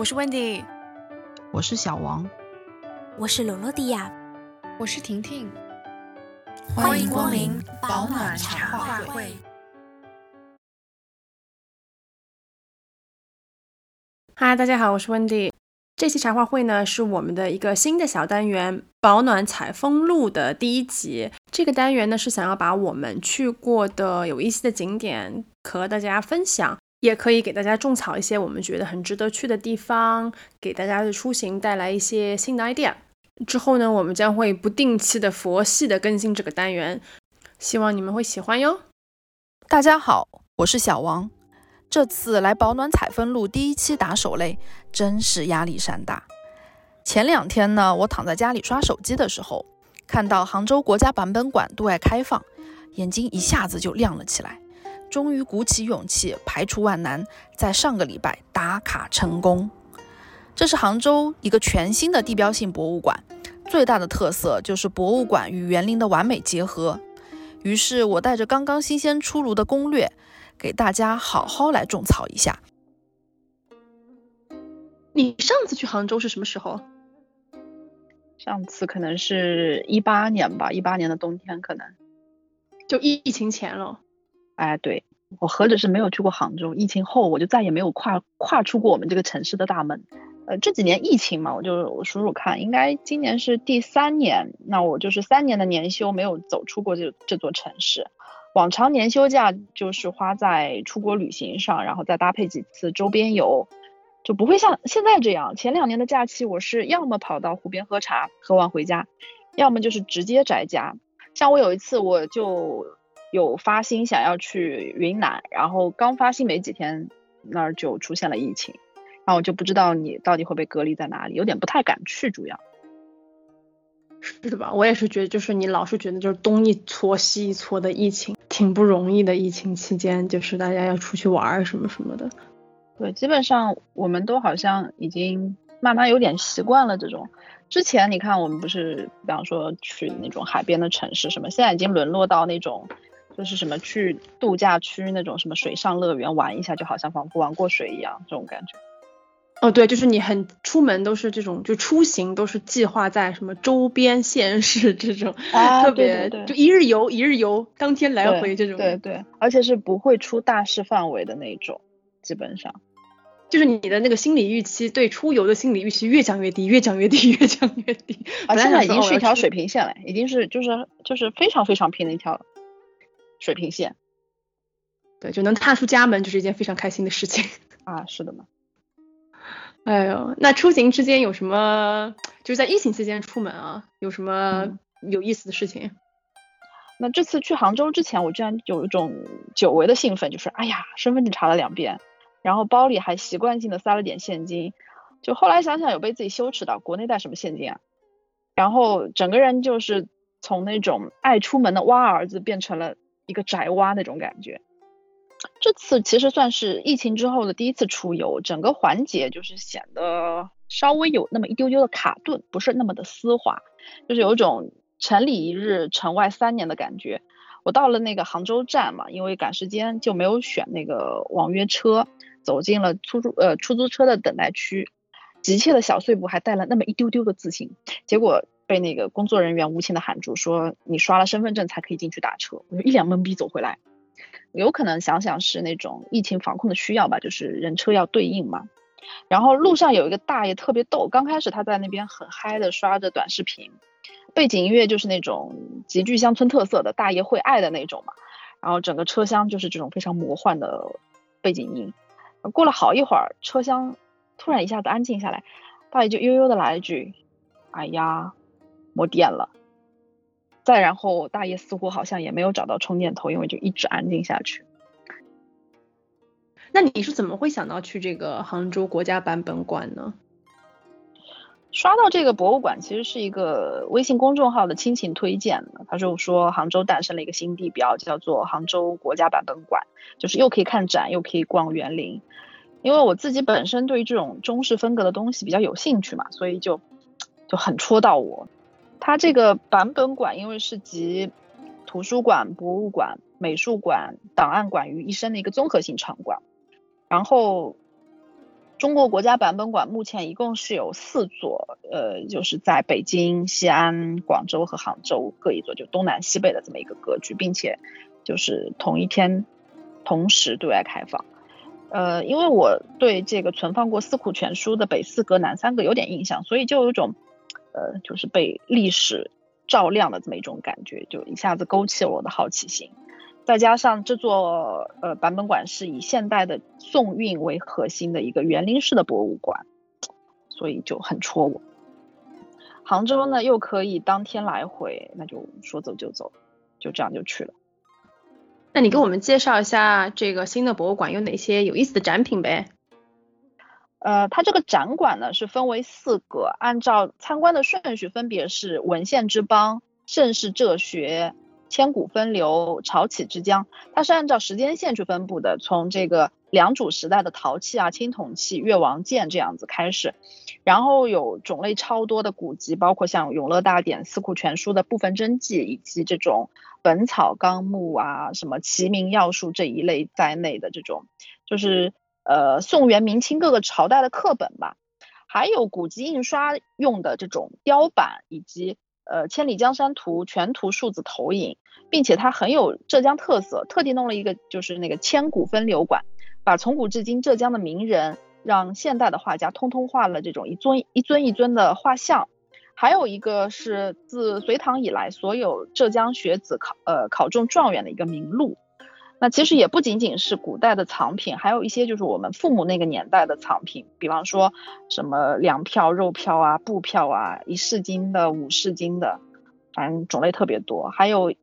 我是 Wendy，我是小王，我是罗罗迪亚，我是婷婷，欢迎光临保暖茶话会。嗨，大家好，我是 Wendy。这期茶话会呢，是我们的一个新的小单元——保暖采风录的第一集。这个单元呢，是想要把我们去过的有意思的景点和大家分享，也可以给大家种草一些我们觉得很值得去的地方，给大家的出行带来一些新的 idea。之后呢，我们将会不定期的佛系的更新这个单元，希望你们会喜欢哟。大家好，我是小王。这次来保暖采风录第一期打手雷，真是压力山大。前两天呢，我躺在家里刷手机的时候，看到杭州国家版本馆对外开放，眼睛一下子就亮了起来。终于鼓起勇气，排除万难，在上个礼拜打卡成功。这是杭州一个全新的地标性博物馆，最大的特色就是博物馆与园林的完美结合。于是我带着刚刚新鲜出炉的攻略。给大家好好来种草一下。你上次去杭州是什么时候？上次可能是一八年吧，一八年的冬天可能，就疫情前了。哎，对我何止是没有去过杭州，疫情后我就再也没有跨跨出过我们这个城市的大门。呃，这几年疫情嘛，我就我数数看，应该今年是第三年，那我就是三年的年休没有走出过这这座城市。往常年休假就是花在出国旅行上，然后再搭配几次周边游，就不会像现在这样。前两年的假期，我是要么跑到湖边喝茶，喝完回家，要么就是直接宅家。像我有一次，我就有发心想要去云南，然后刚发心没几天，那儿就出现了疫情，然后我就不知道你到底会被隔离在哪里，有点不太敢去，主要。是的吧？我也是觉得，就是你老是觉得就是东一撮西一撮的疫情，挺不容易的。疫情期间，就是大家要出去玩什么什么的。对，基本上我们都好像已经慢慢有点习惯了这种。之前你看，我们不是比方说去那种海边的城市什么，现在已经沦落到那种就是什么去度假区那种什么水上乐园玩一下，就好像仿佛玩过水一样这种感觉。哦，对，就是你很出门都是这种，就出行都是计划在什么周边县市这种，特别就一日游一日游，当天来回这种。对对，而且是不会出大事范围的那种，基本上，就是你的那个心理预期，对出游的心理预期越降越低，越降越低，越降越低。啊，现在已经是一条水平线了，已经是就是就是非常非常平的一条水平线。对，就能踏出家门就是一件非常开心的事情。啊，是的嘛。哎呦，那出行之间有什么？就是在疫情期间出门啊，有什么有意思的事情？那这次去杭州之前，我居然有一种久违的兴奋，就是哎呀，身份证查了两遍，然后包里还习惯性的塞了点现金。就后来想想，有被自己羞耻到，国内带什么现金啊？然后整个人就是从那种爱出门的蛙儿子，变成了一个宅蛙那种感觉。这次其实算是疫情之后的第一次出游，整个环节就是显得稍微有那么一丢丢的卡顿，不是那么的丝滑，就是有种城里一日，城外三年的感觉。我到了那个杭州站嘛，因为赶时间就没有选那个网约车，走进了出租呃出租车的等待区，急切的小碎步还带了那么一丢丢的自信，结果被那个工作人员无情的喊住，说你刷了身份证才可以进去打车，我就一脸懵逼走回来。有可能想想是那种疫情防控的需要吧，就是人车要对应嘛。然后路上有一个大爷特别逗，刚开始他在那边很嗨的刷着短视频，背景音乐就是那种极具乡村特色的大爷会爱的那种嘛。然后整个车厢就是这种非常魔幻的背景音。过了好一会儿，车厢突然一下子安静下来，大爷就悠悠的来了一句：“哎呀，没电了。”再然后，大爷似乎好像也没有找到充电头，因为就一直安静下去。那你是怎么会想到去这个杭州国家版本馆呢？刷到这个博物馆，其实是一个微信公众号的亲情推荐的。他就说杭州诞生了一个新地标，叫做杭州国家版本馆，就是又可以看展，又可以逛园林。因为我自己本身对于这种中式风格的东西比较有兴趣嘛，所以就就很戳到我。它这个版本馆，因为是集图书馆、博物馆、美术馆、档案馆于一身的一个综合性场馆，然后中国国家版本馆目前一共是有四座，呃，就是在北京、西安、广州和杭州各一座，就东南西北的这么一个格局，并且就是同一天同时对外开放。呃，因为我对这个存放过《四库全书》的北四阁、南三阁有点印象，所以就有一种呃，就是被历史照亮的这么一种感觉，就一下子勾起了我的好奇心。再加上这座呃版本馆是以现代的宋韵为核心的一个园林式的博物馆，所以就很戳我。杭州呢又可以当天来回，那就说走就走，就这样就去了。那你给我们介绍一下这个新的博物馆有哪些有意思的展品呗？呃，它这个展馆呢是分为四个，按照参观的顺序分别是文献之邦、盛世哲学。千古分流，潮起之江，它是按照时间线去分布的。从这个良渚时代的陶器啊、青铜器、越王剑这样子开始，然后有种类超多的古籍，包括像《永乐大典》《四库全书》的部分真迹，以及这种《本草纲目》啊、什么《齐民要术》这一类在内的这种，就是呃宋元明清各个朝代的课本吧，还有古籍印刷用的这种雕版以及。呃，千里江山图全图数字投影，并且它很有浙江特色，特地弄了一个就是那个千古分流馆，把从古至今浙江的名人，让现代的画家通通画了这种一尊一尊一尊的画像，还有一个是自隋唐以来所有浙江学子考呃考中状元的一个名录。那其实也不仅仅是古代的藏品，还有一些就是我们父母那个年代的藏品，比方说什么粮票、肉票啊、布票啊，一市斤的、五市斤的，反正种类特别多。还有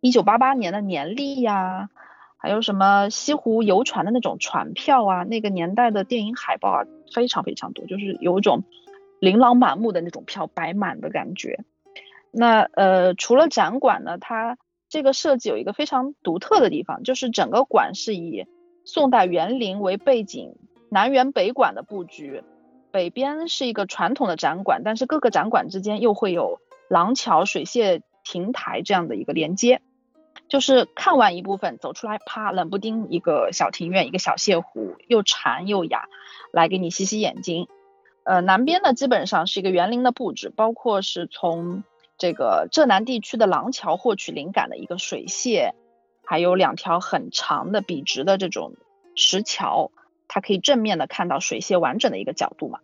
一九八八年的年历呀，还有什么西湖游船的那种船票啊，那个年代的电影海报啊，非常非常多，就是有一种琳琅满目的那种票摆满的感觉。那呃，除了展馆呢，它这个设计有一个非常独特的地方，就是整个馆是以宋代园林为背景，南园北馆的布局，北边是一个传统的展馆，但是各个展馆之间又会有廊桥、水榭亭台这样的一个连接，就是看完一部分走出来，啪，冷不丁一个小庭院，一个小泻湖，又禅又雅，来给你洗洗眼睛。呃，南边呢基本上是一个园林的布置，包括是从。这个浙南地区的廊桥获取灵感的一个水榭，还有两条很长的笔直的这种石桥，它可以正面的看到水榭完整的一个角度嘛。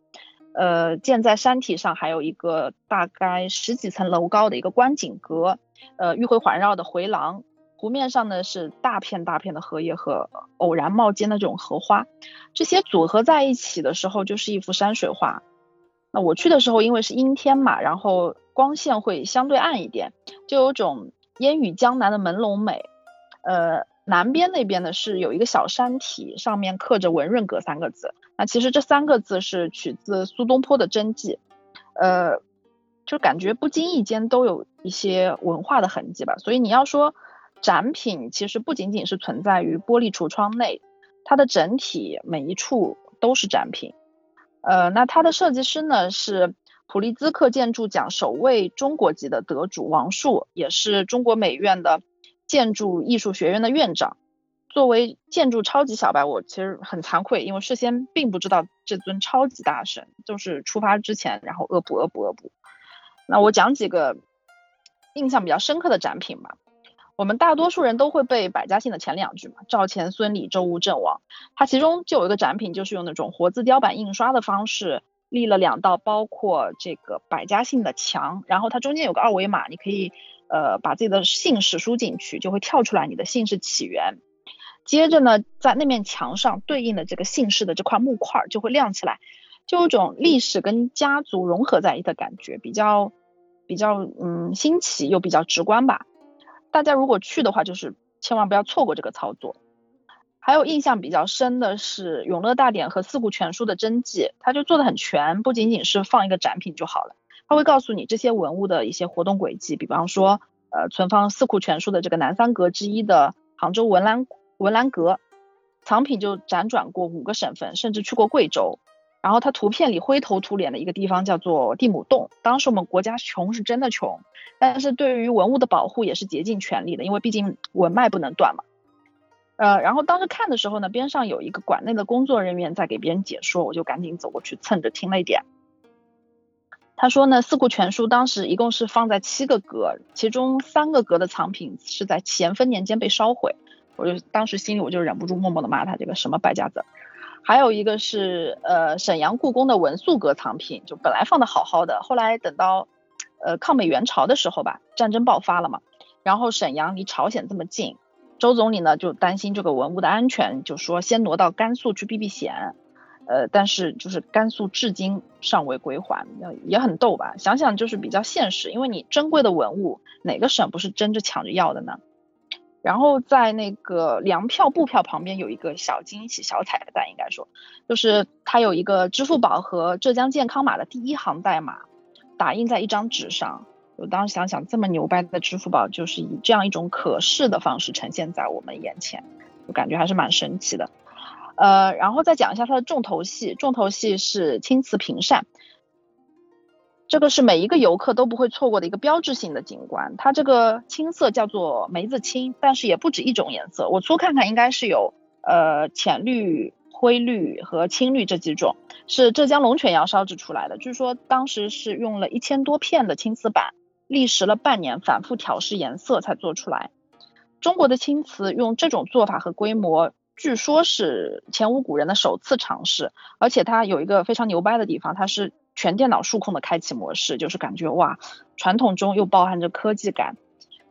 呃，建在山体上，还有一个大概十几层楼高的一个观景阁，呃，迂回环绕的回廊。湖面上呢是大片大片的荷叶和偶然冒尖的这种荷花，这些组合在一起的时候就是一幅山水画。我去的时候，因为是阴天嘛，然后。光线会相对暗一点，就有种烟雨江南的朦胧美。呃，南边那边呢是有一个小山体，上面刻着“文润阁”三个字。那其实这三个字是取自苏东坡的真迹。呃，就感觉不经意间都有一些文化的痕迹吧。所以你要说展品，其实不仅仅是存在于玻璃橱窗内，它的整体每一处都是展品。呃，那它的设计师呢是。普利兹克建筑奖首位中国籍的得主王树，也是中国美院的建筑艺术学院的院长。作为建筑超级小白，我其实很惭愧，因为事先并不知道这尊超级大神，就是出发之前，然后恶补恶补恶补。那我讲几个印象比较深刻的展品吧。我们大多数人都会背百家姓的前两句嘛，赵钱孙李周吴郑王。它其中就有一个展品，就是用那种活字雕版印刷的方式。立了两道包括这个百家姓的墙，然后它中间有个二维码，你可以呃把自己的姓氏输进去，就会跳出来你的姓氏起源。接着呢，在那面墙上对应的这个姓氏的这块木块就会亮起来，就有种历史跟家族融合在一起的感觉，比较比较嗯新奇又比较直观吧。大家如果去的话，就是千万不要错过这个操作。还有印象比较深的是《永乐大典》和《四库全书》的真迹，它就做的很全，不仅仅是放一个展品就好了，它会告诉你这些文物的一些活动轨迹，比方说，呃，存放《四库全书》的这个南三阁之一的杭州文澜文澜阁，藏品就辗转过五个省份，甚至去过贵州。然后它图片里灰头土脸的一个地方叫做地亩洞，当时我们国家穷是真的穷，但是对于文物的保护也是竭尽全力的，因为毕竟文脉不能断嘛。呃，然后当时看的时候呢，边上有一个馆内的工作人员在给别人解说，我就赶紧走过去蹭着听了一点。他说呢，《四库全书》当时一共是放在七个阁，其中三个阁的藏品是在咸丰年间被烧毁，我就当时心里我就忍不住默默的骂他这个什么败家子。还有一个是呃沈阳故宫的文素阁藏品，就本来放的好好的，后来等到呃抗美援朝的时候吧，战争爆发了嘛，然后沈阳离朝鲜这么近，周总理呢就担心这个文物的安全，就说先挪到甘肃去避避险。呃，但是就是甘肃至今尚未归还，也很逗吧？想想就是比较现实，因为你珍贵的文物，哪个省不是争着抢着要的呢？然后在那个粮票、布票旁边有一个小惊喜、小彩蛋，应该说，就是它有一个支付宝和浙江健康码的第一行代码打印在一张纸上。我当时想想，这么牛掰的支付宝，就是以这样一种可视的方式呈现在我们眼前，我感觉还是蛮神奇的。呃，然后再讲一下它的重头戏，重头戏是青瓷平扇，这个是每一个游客都不会错过的一个标志性的景观。它这个青色叫做梅子青，但是也不止一种颜色，我粗看看应该是有呃浅绿、灰绿和青绿这几种，是浙江龙泉窑烧制出来的。据说当时是用了一千多片的青瓷板，历时了半年，反复调试颜色才做出来。中国的青瓷用这种做法和规模。据说是前无古人的首次尝试，而且它有一个非常牛掰的地方，它是全电脑数控的开启模式，就是感觉哇，传统中又包含着科技感。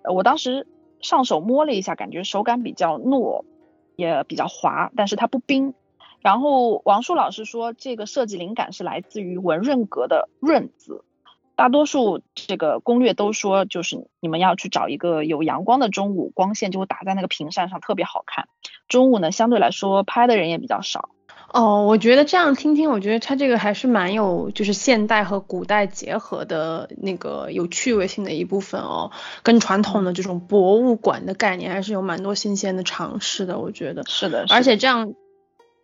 呃，我当时上手摸了一下，感觉手感比较糯，也比较滑，但是它不冰。然后王树老师说，这个设计灵感是来自于文润阁的“润”字。大多数这个攻略都说，就是你们要去找一个有阳光的中午，光线就会打在那个屏扇上，特别好看。中午呢，相对来说拍的人也比较少。哦，我觉得这样听听，我觉得它这个还是蛮有，就是现代和古代结合的那个有趣味性的一部分哦，跟传统的这种博物馆的概念还是有蛮多新鲜的尝试的，我觉得是的，而且这样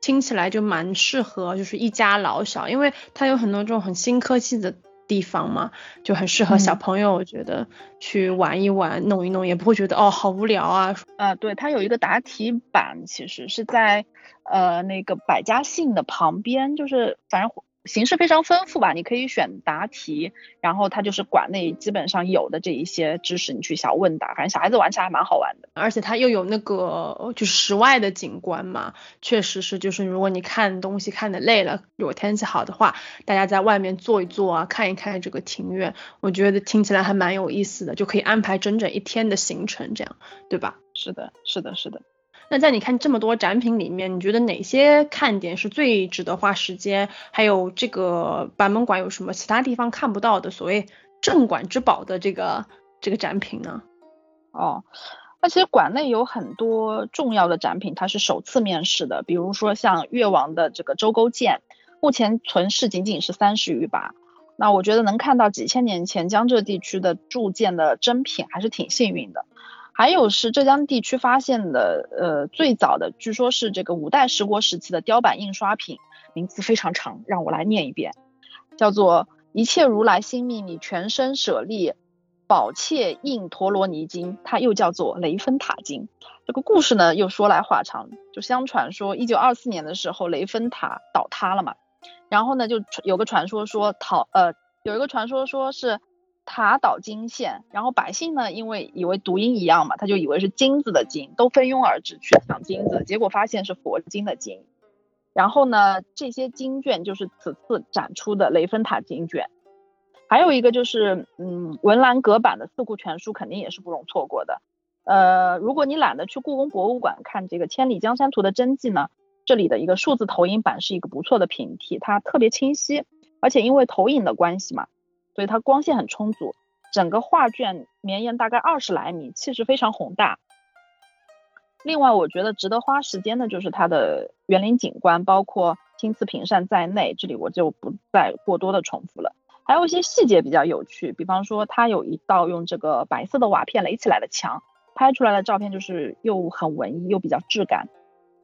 听起来就蛮适合，就是一家老小，因为它有很多这种很新科技的。地方嘛，就很适合小朋友，我觉得去玩一玩、弄一弄，也不会觉得哦好无聊啊。啊，对，它有一个答题板，其实是在呃那个百家姓的旁边，就是反正。形式非常丰富吧，你可以选答题，然后它就是馆内基本上有的这一些知识，你去小问答，反正小孩子玩起来还蛮好玩的。而且它又有那个就是室外的景观嘛，确实是就是如果你看东西看的累了，如果天气好的话，大家在外面坐一坐啊，看一看这个庭院，我觉得听起来还蛮有意思的，就可以安排整整一天的行程，这样对吧？是的，是的，是的。那在你看这么多展品里面，你觉得哪些看点是最值得花时间？还有这个版本馆有什么其他地方看不到的所谓镇馆之宝的这个这个展品呢？哦，那其实馆内有很多重要的展品，它是首次面世的，比如说像越王的这个周沟剑，目前存世仅仅是三十余把。那我觉得能看到几千年前江浙地区的铸剑的珍品，还是挺幸运的。还有是浙江地区发现的，呃，最早的据说是这个五代十国时期的雕版印刷品，名字非常长，让我来念一遍，叫做一切如来心秘密全身舍利宝切印陀罗尼经，它又叫做雷峰塔经。这个故事呢又说来话长，就相传说一九二四年的时候雷峰塔倒塌了嘛，然后呢就有个传说说逃，呃，有一个传说说是。塔岛金线，然后百姓呢，因为以为读音一样嘛，他就以为是金子的金，都蜂拥而至去抢金子，结果发现是佛经的经。然后呢，这些经卷就是此次展出的雷峰塔经卷。还有一个就是，嗯，文澜阁版的《四库全书》肯定也是不容错过的。呃，如果你懒得去故宫博物馆看这个《千里江山图》的真迹呢，这里的一个数字投影版是一个不错的平替，它特别清晰，而且因为投影的关系嘛。所以它光线很充足，整个画卷绵延大概二十来米，气势非常宏大。另外，我觉得值得花时间的就是它的园林景观，包括青瓷屏扇在内，这里我就不再过多的重复了。还有一些细节比较有趣，比方说它有一道用这个白色的瓦片垒起来的墙，拍出来的照片就是又很文艺又比较质感。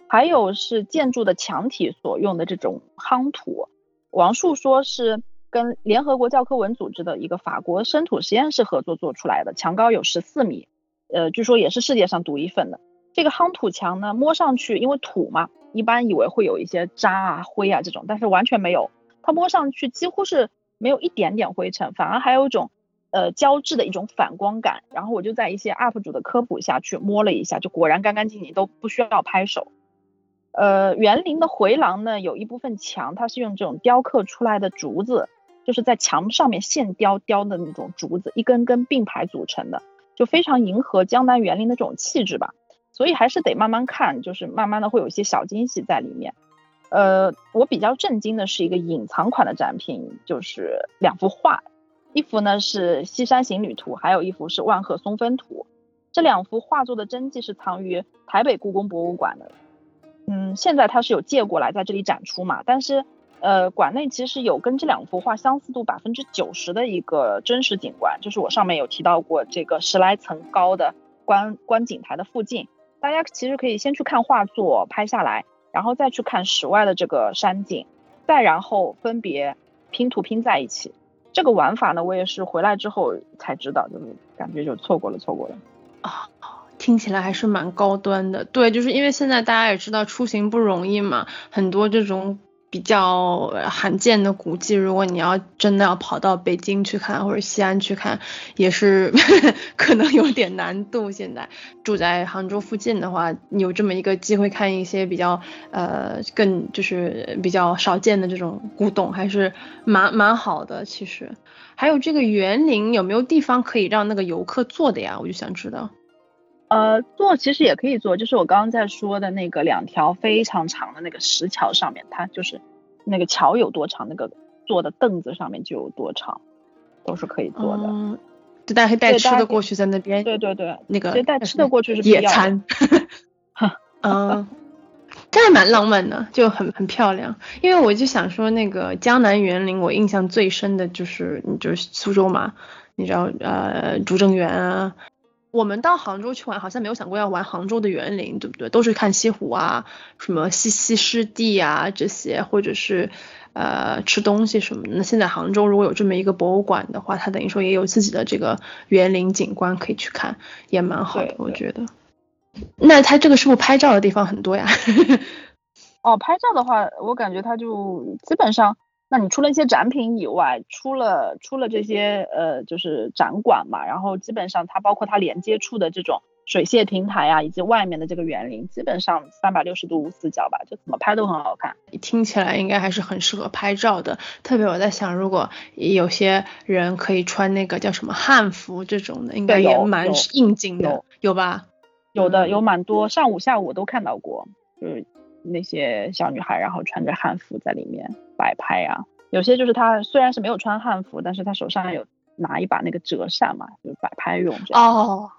还有是建筑的墙体所用的这种夯土，王树说是。跟联合国教科文组织的一个法国生土实验室合作做出来的，墙高有十四米，呃，据说也是世界上独一份的。这个夯土墙呢，摸上去因为土嘛，一般以为会有一些渣啊、灰啊这种，但是完全没有，它摸上去几乎是没有一点点灰尘，反而还有一种呃胶质的一种反光感。然后我就在一些 UP 主的科普下去摸了一下，就果然干干净净，都不需要拍手。呃，园林的回廊呢，有一部分墙它是用这种雕刻出来的竹子，就是在墙上面线雕雕的那种竹子，一根根并排组成的，就非常迎合江南园林的这种气质吧。所以还是得慢慢看，就是慢慢的会有一些小惊喜在里面。呃，我比较震惊的是一个隐藏款的展品，就是两幅画，一幅呢是《西山行旅图》，还有一幅是《万壑松风图》。这两幅画作的真迹是藏于台北故宫博物馆的。嗯，现在它是有借过来在这里展出嘛？但是，呃，馆内其实有跟这两幅画相似度百分之九十的一个真实景观，就是我上面有提到过这个十来层高的观观景台的附近，大家其实可以先去看画作拍下来，然后再去看室外的这个山景，再然后分别拼图拼在一起。这个玩法呢，我也是回来之后才知道，就是感觉就错过了，错过了啊。听起来还是蛮高端的，对，就是因为现在大家也知道出行不容易嘛，很多这种比较罕见的古迹，如果你要真的要跑到北京去看或者西安去看，也是 可能有点难度。现在住在杭州附近的话，有这么一个机会看一些比较呃更就是比较少见的这种古董，还是蛮蛮好的。其实还有这个园林有没有地方可以让那个游客坐的呀？我就想知道。呃，坐其实也可以坐，就是我刚刚在说的那个两条非常长的那个石桥上面，它就是那个桥有多长，那个坐的凳子上面就有多长，都是可以坐的。嗯，就大家可以带吃的过去，在那边。对对对，那个带吃的过去是野餐。嗯，这还蛮浪漫的，就很很漂亮。因为我就想说，那个江南园林，我印象最深的就是，就是苏州嘛，你知道，呃，拙政园啊。我们到杭州去玩，好像没有想过要玩杭州的园林，对不对？都是看西湖啊，什么西溪湿地啊这些，或者是呃吃东西什么的。那现在杭州如果有这么一个博物馆的话，它等于说也有自己的这个园林景观可以去看，也蛮好的，我觉得。那它这个是不是拍照的地方很多呀？哦，拍照的话，我感觉它就基本上。那你除了一些展品以外，除了除了这些呃，就是展馆嘛，然后基本上它包括它连接处的这种水榭平台啊，以及外面的这个园林，基本上三百六十度无死角吧，就怎么拍都很好看。听起来应该还是很适合拍照的，特别我在想，如果有些人可以穿那个叫什么汉服这种的，应该也蛮应景的，有吧？有的，有蛮多，上午下午我都看到过，就是那些小女孩，然后穿着汉服在里面。摆拍啊，有些就是她虽然是没有穿汉服，但是她手上有拿一把那个折扇嘛，就是摆拍用。哦，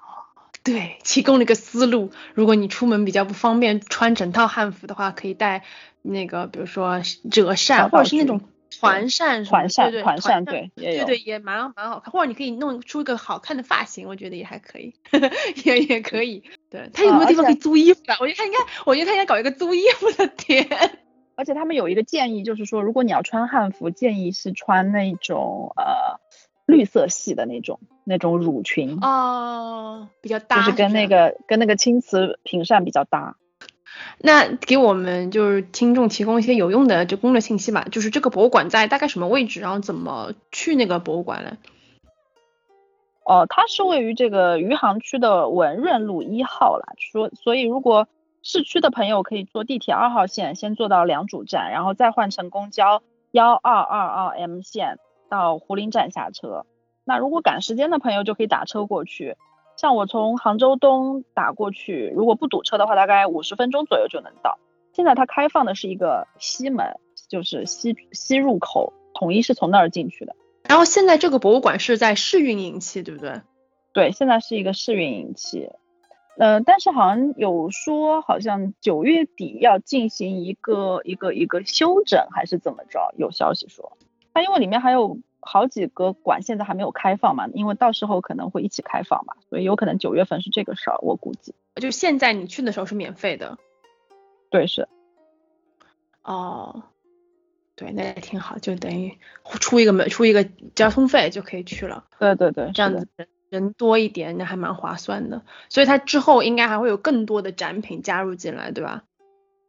对，提供了一个思路。如果你出门比较不方便穿整套汉服的话，可以带那个，比如说折扇，或者是那种团扇，团扇，团扇，对，对对，也蛮蛮好看。或者你可以弄出一个好看的发型，我觉得也还可以，也也可以。对他有没有地方可以租衣服的？我觉得他应该，我觉得他应该搞一个租衣服的店。而且他们有一个建议，就是说，如果你要穿汉服，建议是穿那种呃绿色系的那种那种乳裙哦，比较搭，就是跟那个跟那个青瓷屏扇比较搭。那给我们就是听众提供一些有用的就攻略信息吧，就是这个博物馆在大概什么位置，然后怎么去那个博物馆呢？哦，它是位于这个余杭区的文润路一号啦，说所以如果。市区的朋友可以坐地铁二号线，先坐到良渚站，然后再换乘公交幺二二二 M 线到涪陵站下车。那如果赶时间的朋友就可以打车过去。像我从杭州东打过去，如果不堵车的话，大概五十分钟左右就能到。现在它开放的是一个西门，就是西西入口，统一是从那儿进去的。然后现在这个博物馆是在试运营期，对不对？对，现在是一个试运营期。呃，但是好像有说，好像九月底要进行一个一个一个修整，还是怎么着？有消息说，它因为里面还有好几个馆现在还没有开放嘛，因为到时候可能会一起开放嘛，所以有可能九月份是这个事儿，我估计。就现在你去的时候是免费的，对，是。哦，对，那也挺好，就等于出一个门出一个交通费就可以去了。对对对，这样子人多一点，那还蛮划算的。所以它之后应该还会有更多的展品加入进来，对吧？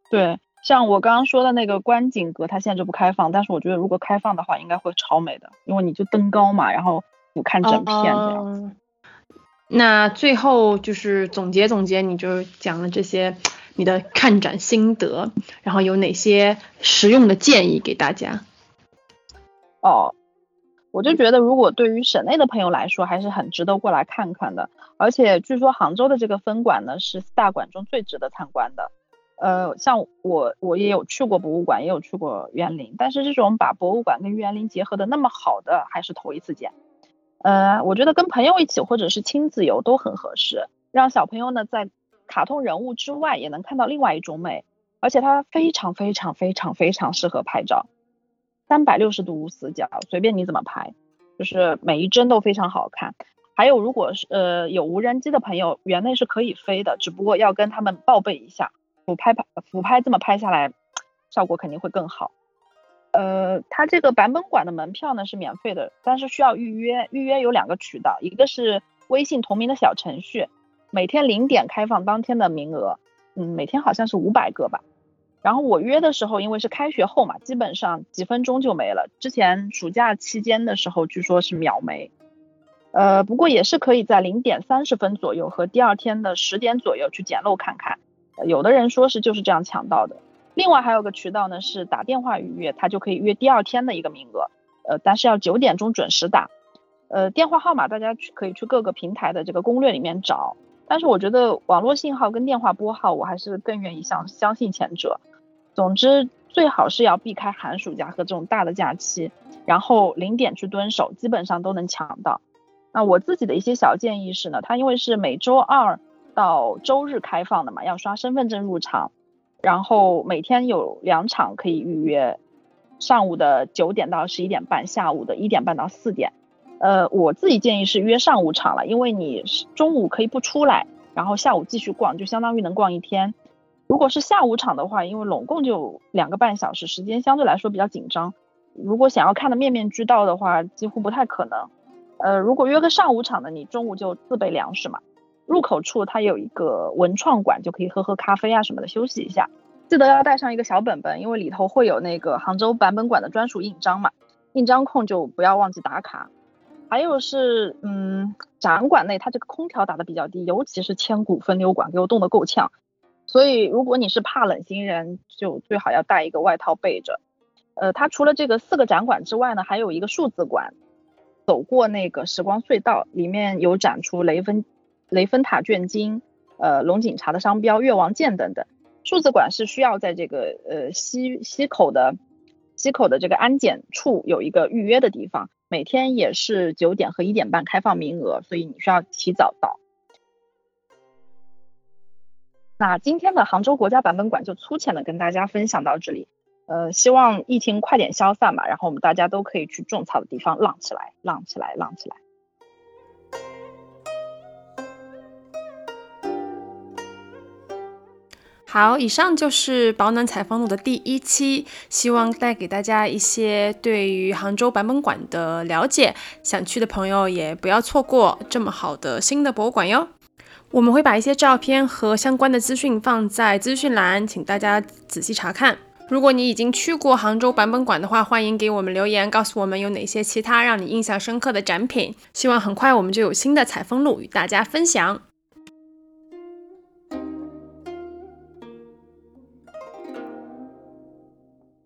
对，像我刚刚说的那个观景阁，它现在就不开放，但是我觉得如果开放的话，应该会超美的，因为你就登高嘛，然后俯瞰整片这样。那最后就是总结总结，你就讲了这些你的看展心得，然后有哪些实用的建议给大家？哦。我就觉得，如果对于省内的朋友来说，还是很值得过来看看的。而且据说杭州的这个分馆呢，是四大馆中最值得参观的。呃，像我，我也有去过博物馆，也有去过园林，但是这种把博物馆跟园林结合的那么好的，还是头一次见。呃，我觉得跟朋友一起或者是亲子游都很合适，让小朋友呢在卡通人物之外，也能看到另外一种美，而且它非常非常非常非常适合拍照。三百六十度无死角，随便你怎么拍，就是每一帧都非常好看。还有，如果是呃有无人机的朋友，园内是可以飞的，只不过要跟他们报备一下，俯拍拍俯拍这么拍下来，效果肯定会更好。呃，它这个版本馆的门票呢是免费的，但是需要预约。预约有两个渠道，一个是微信同名的小程序，每天零点开放当天的名额，嗯，每天好像是五百个吧。然后我约的时候，因为是开学后嘛，基本上几分钟就没了。之前暑假期间的时候，据说是秒没。呃，不过也是可以在零点三十分左右和第二天的十点左右去捡漏看看。有的人说是就是这样抢到的。另外还有个渠道呢，是打电话预约，他就可以约第二天的一个名额。呃，但是要九点钟准时打。呃，电话号码大家去可以去各个平台的这个攻略里面找。但是我觉得网络信号跟电话拨号，我还是更愿意相相信前者。总之，最好是要避开寒暑假和这种大的假期，然后零点去蹲守，基本上都能抢到。那我自己的一些小建议是呢，它因为是每周二到周日开放的嘛，要刷身份证入场，然后每天有两场可以预约，上午的九点到十一点半，下午的一点半到四点。呃，我自己建议是约上午场了，因为你中午可以不出来，然后下午继续逛，就相当于能逛一天。如果是下午场的话，因为拢共就两个半小时，时间相对来说比较紧张。如果想要看的面面俱到的话，几乎不太可能。呃，如果约个上午场的，你中午就自备粮食嘛。入口处它有一个文创馆，就可以喝喝咖啡啊什么的，休息一下。记得要带上一个小本本，因为里头会有那个杭州版本馆的专属印章嘛。印章控就不要忘记打卡。还有是，嗯，展馆内它这个空调打的比较低，尤其是千古分流馆，给我冻得够呛。所以，如果你是怕冷星人，就最好要带一个外套备着。呃，它除了这个四个展馆之外呢，还有一个数字馆。走过那个时光隧道，里面有展出雷锋雷峰塔卷金、呃龙井茶的商标、越王剑等等。数字馆是需要在这个呃西西口的西口的这个安检处有一个预约的地方，每天也是九点和一点半开放名额，所以你需要提早到。那今天的杭州国家版本馆就粗浅的跟大家分享到这里，呃，希望疫情快点消散吧，然后我们大家都可以去种草的地方浪起来，浪起来，浪起来。好，以上就是保暖采风录的第一期，希望带给大家一些对于杭州版本馆的了解，想去的朋友也不要错过这么好的新的博物馆哟。我们会把一些照片和相关的资讯放在资讯栏，请大家仔细查看。如果你已经去过杭州版本馆的话，欢迎给我们留言，告诉我们有哪些其他让你印象深刻的展品。希望很快我们就有新的采风录与大家分享。